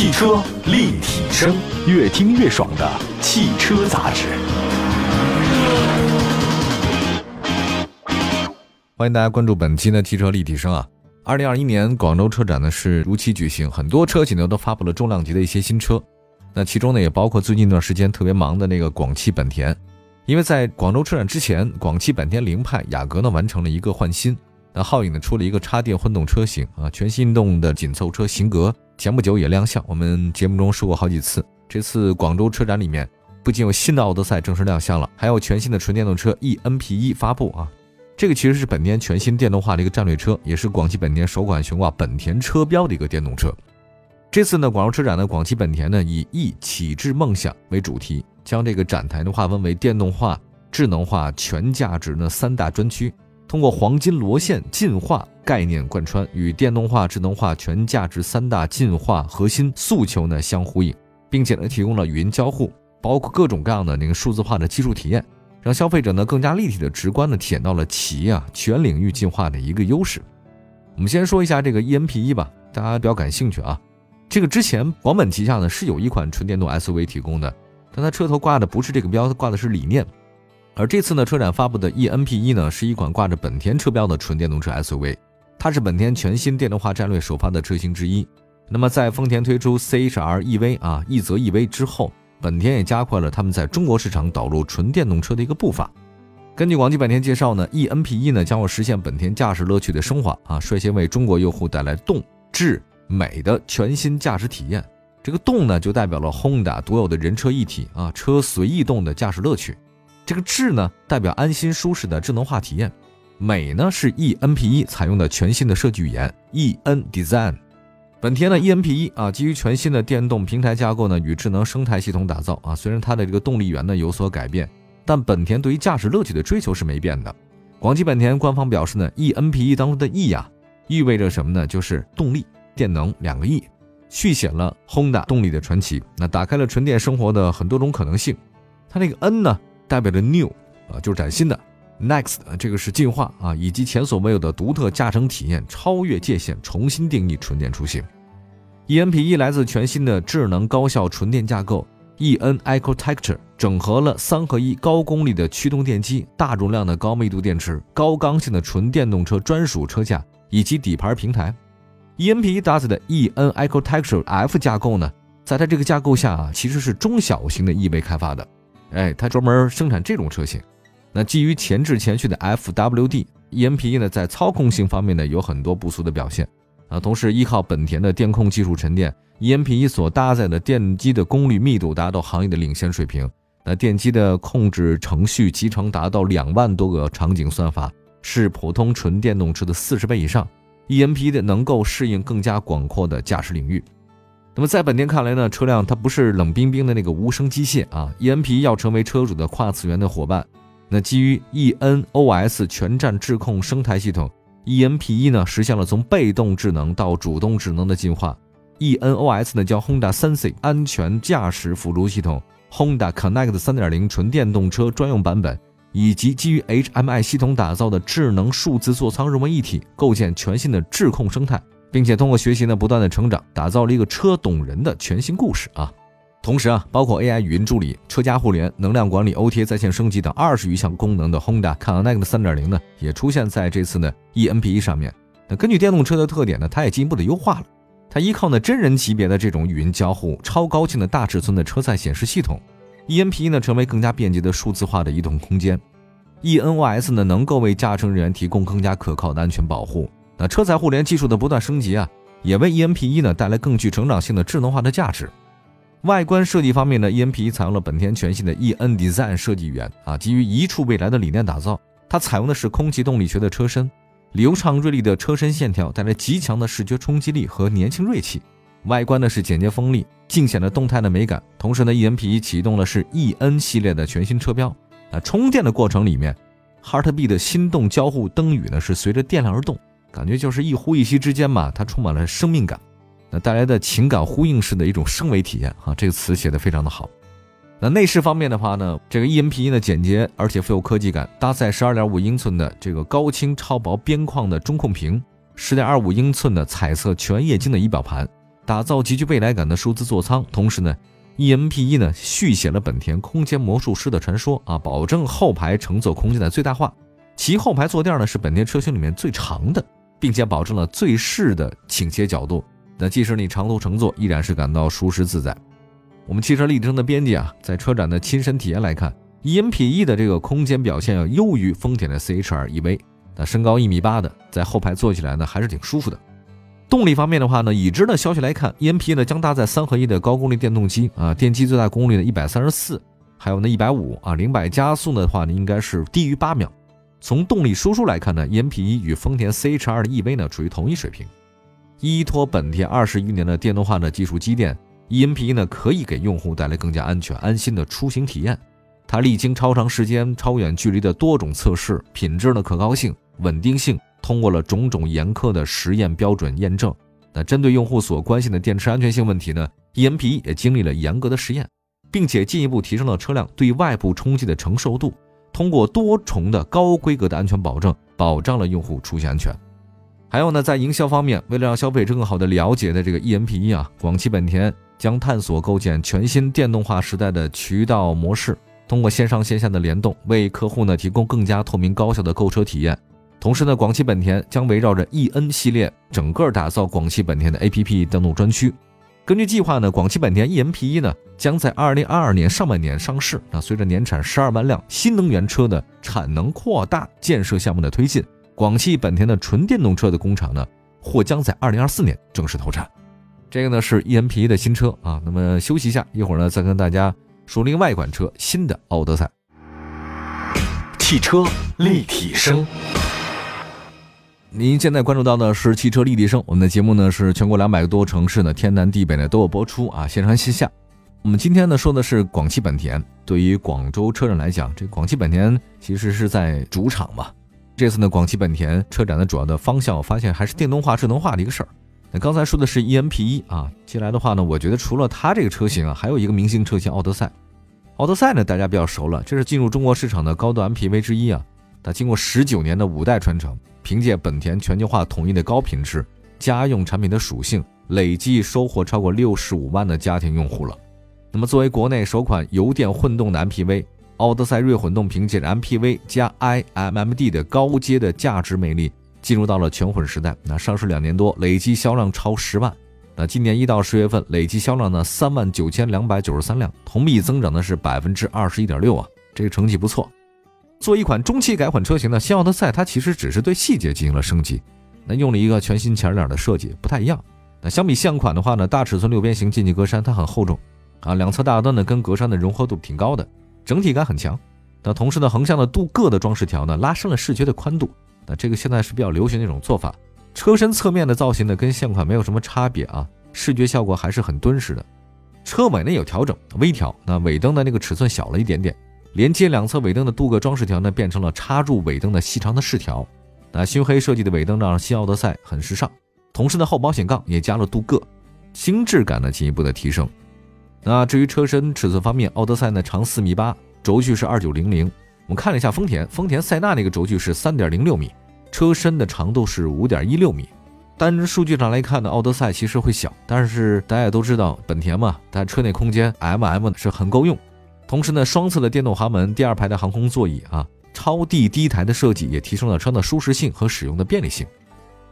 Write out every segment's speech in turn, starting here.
汽车立体声，越听越爽的汽车杂志。欢迎大家关注本期的汽车立体声啊！二零二一年广州车展呢是如期举行，很多车企呢都发布了重量级的一些新车。那其中呢也包括最近一段时间特别忙的那个广汽本田，因为在广州车展之前，广汽本田凌派雅阁呢完成了一个换新。那皓影呢出了一个插电混动车型啊，全新动的紧凑车型格，前不久也亮相。我们节目中说过好几次，这次广州车展里面不仅有新的奥德赛正式亮相了，还有全新的纯电动车 eNP1 发布啊。这个其实是本田全新电动化的一个战略车，也是广汽本田首款悬挂本田车标的一个电动车。这次呢，广州车展呢，广汽本田呢以 “E 启智梦想”为主题，将这个展台呢划分为电动化、智能化、全价值呢三大专区。通过黄金螺线进化概念贯穿，与电动化、智能化、全价值三大进化核心诉求呢相呼应，并且呢提供了语音交互，包括各种各样的那个数字化的技术体验，让消费者呢更加立体的、直观的体验到了企业啊全领域进化的一个优势。我们先说一下这个 eNP1 吧，大家比较感兴趣啊。这个之前广本旗下呢是有一款纯电动 SUV 提供的，但它车头挂的不是这个标，它挂的是理念。而这次呢，车展发布的 eNP1 呢，是一款挂着本田车标的纯电动车 SUV，它是本田全新电动化战略首发的车型之一。那么在丰田推出 CHR EV 啊，一泽 EV 之后，本田也加快了他们在中国市场导入纯电动车的一个步伐。根据广汽本田介绍呢，eNP1 呢将会实现本田驾驶乐趣的升华啊，率先为中国用户带来动、智、美的全新驾驶体验。这个动呢，就代表了 Honda 独有的人车一体啊，车随意动的驾驶乐趣。这个智呢，代表安心舒适的智能化体验；美呢，是 e n p e 采用的全新的设计语言 eN Design。本田的 e n p e 啊，基于全新的电动平台架构呢，与智能生态系统打造啊。虽然它的这个动力源呢有所改变，但本田对于驾驶乐趣的追求是没变的。广汽本田官方表示呢 e n p e 当中的 E 呀，意味着什么呢？就是动力、电能两个 E，续写了 Honda 动力的传奇，那打开了纯电生活的很多种可能性。它那个 N 呢？代表着 new 啊，就是崭新的；next，这个是进化啊，以及前所未有的独特驾乘体验，超越界限，重新定义纯电出行。eNP1 来自全新的智能高效纯电架构 eN Architecture，整合了三合一高功率的驱动电机、大容量的高密度电池、高刚性的纯电动车专属车架以及底盘平台。eNP1 搭载的 eN Architecture F 架构呢，在它这个架构下啊，其实是中小型的 EV 开发的。哎，它专门生产这种车型。那基于前置前驱的 FWD，eNP1 呢，在操控性方面呢，有很多不俗的表现。啊，同时依靠本田的电控技术沉淀，eNP1 所搭载的电机的功率密度达到行业的领先水平。那电机的控制程序集成达到两万多个场景算法，是普通纯电动车的四十倍以上。eNP1 能够适应更加广阔的驾驶领域。那么在本田看来呢，车辆它不是冷冰冰的那个无声机械啊，eNP 要成为车主的跨次元的伙伴。那基于 eNOS 全站智控生态系统，eNP1 呢实现了从被动智能到主动智能的进化。eNOS 呢叫 Honda Sense 安全驾驶辅助系统，Honda Connect 3.0纯电动车专用版本，以及基于 HMI 系统打造的智能数字座舱融为一体，构建全新的智控生态。并且通过学习呢，不断的成长，打造了一个车懂人的全新故事啊。同时啊，包括 AI 语音助理、车家互联、能量管理、OTA 在线升级等二十余项功能的 Honda Connect 3.0呢，也出现在这次呢 eNP1 上面。那根据电动车的特点呢，它也进一步的优化了。它依靠呢真人级别的这种语音交互、超高清的大尺寸的车载显示系统，eNP1 呢成为更加便捷的数字化的移动空间。eNOS 呢能够为驾乘人员提供更加可靠的安全保护。那车载互联技术的不断升级啊，也为 eNP1 呢带来更具成长性的智能化的价值。外观设计方面呢，eNP1 采用了本田全新的 eN Design 设计语言啊，基于一处未来的理念打造。它采用的是空气动力学的车身，流畅锐利的车身线条带来极强的视觉冲击力和年轻锐气。外观呢是简洁锋利，尽显了动态的美感。同时呢，eNP1 启动了是 eN 系列的全新车标啊。充电的过程里面，Heartbeat 的心动交互灯语呢是随着电量而动。感觉就是一呼一吸之间嘛，它充满了生命感，那带来的情感呼应式的一种升维体验啊，这个词写的非常的好。那内饰方面的话呢，这个 eNP1 呢简洁而且富有科技感，搭载十二点五英寸的这个高清超薄边框的中控屏，十点二五英寸的彩色全液晶的仪表盘，打造极具未来感的数字座舱。同时呢，EMP1 呢续写了本田空间魔术师的传说啊，保证后排乘坐空间的最大化。其后排坐垫呢是本田车型里面最长的，并且保证了最适的倾斜角度。那即使你长途乘坐，依然是感到舒适自在。我们汽车立体声的编辑啊，在车展的亲身体验来看，EMP1 的这个空间表现要优于丰田的 CHR EV。那身高一米八的，在后排坐起来呢，还是挺舒服的。动力方面的话呢，已知的消息来看，EMP 呢将搭载三合一的高功率电动机啊，电机最大功率呢一百三十四，还有呢一百五啊，零百加速的话呢应该是低于八秒。从动力输出来看呢，EMP1 与丰田 CHR 的 EV 呢处于同一水平。依托本田二十余年的电动化的技术积淀，EMP1 呢可以给用户带来更加安全、安心的出行体验。它历经超长时间、超远距离的多种测试，品质的可靠性。稳定性通过了种种严苛的实验标准验证。那针对用户所关心的电池安全性问题呢？EMP 也经历了严格的实验，并且进一步提升了车辆对外部冲击的承受度。通过多重的高规格的安全保证，保障了用户出行安全。还有呢，在营销方面，为了让消费者更好的了解的这个 EMP 啊，广汽本田将探索构建全新电动化时代的渠道模式，通过线上线下的联动，为客户呢提供更加透明高效的购车体验。同时呢，广汽本田将围绕着 eN 系列整个打造广汽本田的 APP 登录专区。根据计划呢，广汽本田 eMP1 呢将在2022年上半年上市。那随着年产12万辆新能源车的产能扩大建设项目的推进，广汽本田的纯电动车的工厂呢或将在2024年正式投产。这个呢是 eMP1 的新车啊。那么休息一下，一会儿呢再跟大家说另外一款车新的奥德赛。汽车立体声。您现在关注到的是汽车立体声，我们的节目呢是全国两百多个城市呢天南地北呢都有播出啊，线上线下。我们今天呢说的是广汽本田。对于广州车展来讲，这广汽本田其实是在主场嘛。这次呢，广汽本田车展的主要的方向，我发现还是电动化、智能化的一个事儿。那刚才说的是 eMP1 啊，接下来的话呢，我觉得除了它这个车型啊，还有一个明星车型奥德赛。奥德赛呢，大家比较熟了，这是进入中国市场的高端 MPV 之一啊。它经过十九年的五代传承。凭借本田全球化统一的高品质家用产品的属性，累计收获超过六十五万的家庭用户了。那么，作为国内首款油电混动的 MPV，奥德赛锐混动凭借着 MPV 加 iMMD 的高阶的价值魅力，进入到了全混时代。那上市两年多，累计销量超十万。那今年一到十月份，累计销量呢三万九千两百九十三辆，同比增长的是百分之二十一点六啊，这个成绩不错。做一款中期改款车型呢，新奥德赛它其实只是对细节进行了升级，那用了一个全新前脸的设计，不太一样。那相比现款的话呢，大尺寸六边形进气格栅它很厚重啊，两侧大灯呢跟格栅的融合度挺高的，整体感很强。那同时呢，横向的镀铬的装饰条呢拉伸了视觉的宽度，那这个现在是比较流行的一种做法。车身侧面的造型呢跟现款没有什么差别啊，视觉效果还是很敦实的。车尾呢有调整，微调，那尾灯的那个尺寸小了一点点。连接两侧尾灯的镀铬装饰条呢，变成了插入尾灯的细长的饰条。那熏黑设计的尾灯让新奥德赛很时尚。同时呢，后保险杠也加了镀铬，精致感呢进一步的提升。那至于车身尺寸方面，奥德赛呢长四米八，轴距是二九零零。我们看了一下丰田，丰田塞纳那个轴距是三点零六米，车身的长度是五点一六米。单数据上来看呢，奥德赛其实会小，但是大家也都知道，本田嘛，它车内空间 MM 是很够用。同时呢，双侧的电动航门、第二排的航空座椅啊，超低低台的设计也提升了车的舒适性和使用的便利性。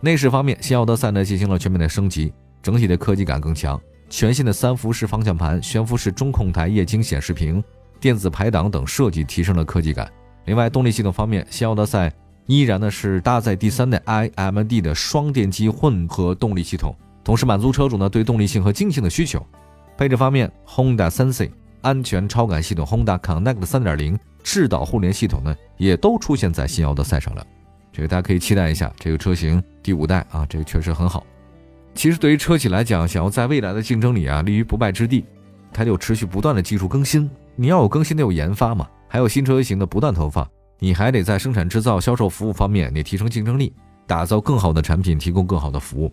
内饰方面，新奥德赛呢进行了全面的升级，整体的科技感更强。全新的三辐式方向盘、悬浮式中控台液晶显示屏、电子排档等设计提升了科技感。另外，动力系统方面，新奥德赛依然呢是搭载第三代 iMD 的双电机混合动力系统，同时满足车主呢对动力性和经济性的需求。配置方面，Honda Sensei。安全超感系统 Honda Connect 3.0智导互联系统呢，也都出现在新奥德赛上了。这个大家可以期待一下，这个车型第五代啊，这个确实很好。其实对于车企来讲，想要在未来的竞争里啊立于不败之地，它就持续不断的技术更新。你要有更新，得有研发嘛，还有新车型的不断投放，你还得在生产制造、销售服务方面你提升竞争力，打造更好的产品，提供更好的服务。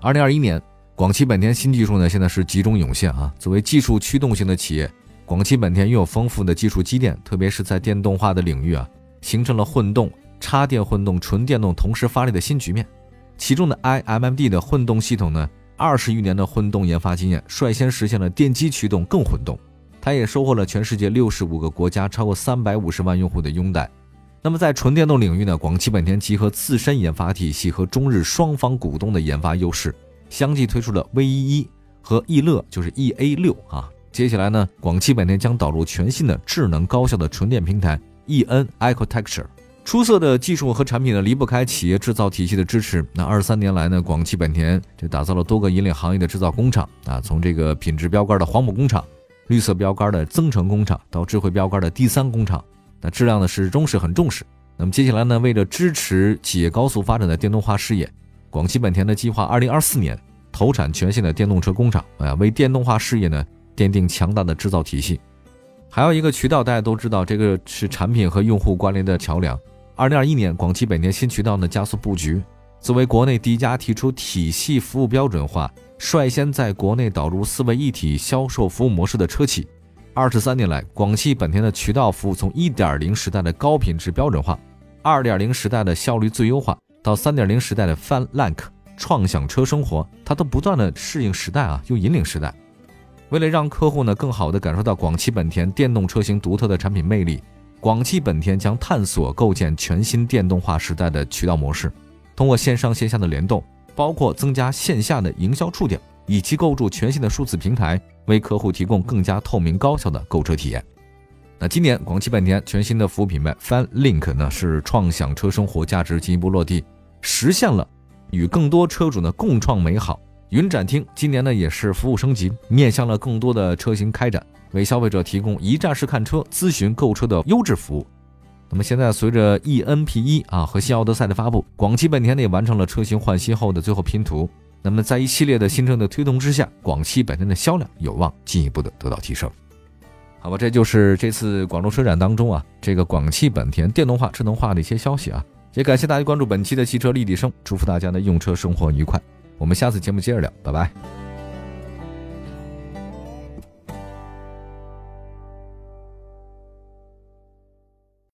二零二一年。广汽本田新技术呢，现在是集中涌现啊！作为技术驱动型的企业，广汽本田拥有丰富的技术积淀，特别是在电动化的领域啊，形成了混动、插电混动、纯电动同时发力的新局面。其中的 iMMD 的混动系统呢，二十余年的混动研发经验，率先实现了电机驱动更混动。它也收获了全世界六十五个国家超过三百五十万用户的拥戴。那么在纯电动领域呢，广汽本田集合自身研发体系和中日双方股东的研发优势，相继推出了 V 一一和 E 乐，就是 E A 六啊。接下来呢，广汽本田将导入全新的智能高效的纯电平台 E N Architecture。出色的技术和产品呢，离不开企业制造体系的支持。那二十三年来呢，广汽本田这打造了多个引领行业的制造工厂啊，从这个品质标杆的黄埔工厂、绿色标杆的增城工厂，到智慧标杆的第三工厂。那质量呢始终是很重视。那么接下来呢，为了支持企业高速发展的电动化事业，广汽本田的计划二零二四年投产全新的电动车工厂，啊，为电动化事业呢奠定强大的制造体系。还有一个渠道，大家都知道，这个是产品和用户关联的桥梁。二零二一年，广汽本田新渠道呢加速布局，作为国内第一家提出体系服务标准化、率先在国内导入四位一体销售服务模式的车企。二十三年来，广汽本田的渠道服务从一点零时代的高品质标准化，二点零时代的效率最优化，到三点零时代的 Fun Link 创享车生活，它都不断的适应时代啊，又引领时代。为了让客户呢更好的感受到广汽本田电动车型独特的产品魅力，广汽本田将探索构建全新电动化时代的渠道模式，通过线上线下的联动，包括增加线下的营销触点。以及构筑全新的数字平台，为客户提供更加透明高效的购车体验。那今年广汽本田全新的服务品牌 Fan Link 呢，是创享车生活价值进一步落地，实现了与更多车主呢共创美好。云展厅今年呢也是服务升级，面向了更多的车型开展，为消费者提供一站式看车、咨询购车的优质服务。那么现在随着 eNP 一啊和新奥德赛的发布，广汽本田呢也完成了车型换新后的最后拼图。那么，在一系列的新政的推动之下，广汽本田的销量有望进一步的得到提升。好吧，这就是这次广州车展当中啊，这个广汽本田电动化、智能化的一些消息啊。也感谢大家关注本期的汽车立体声，祝福大家呢用车生活愉快。我们下次节目接着聊，拜拜。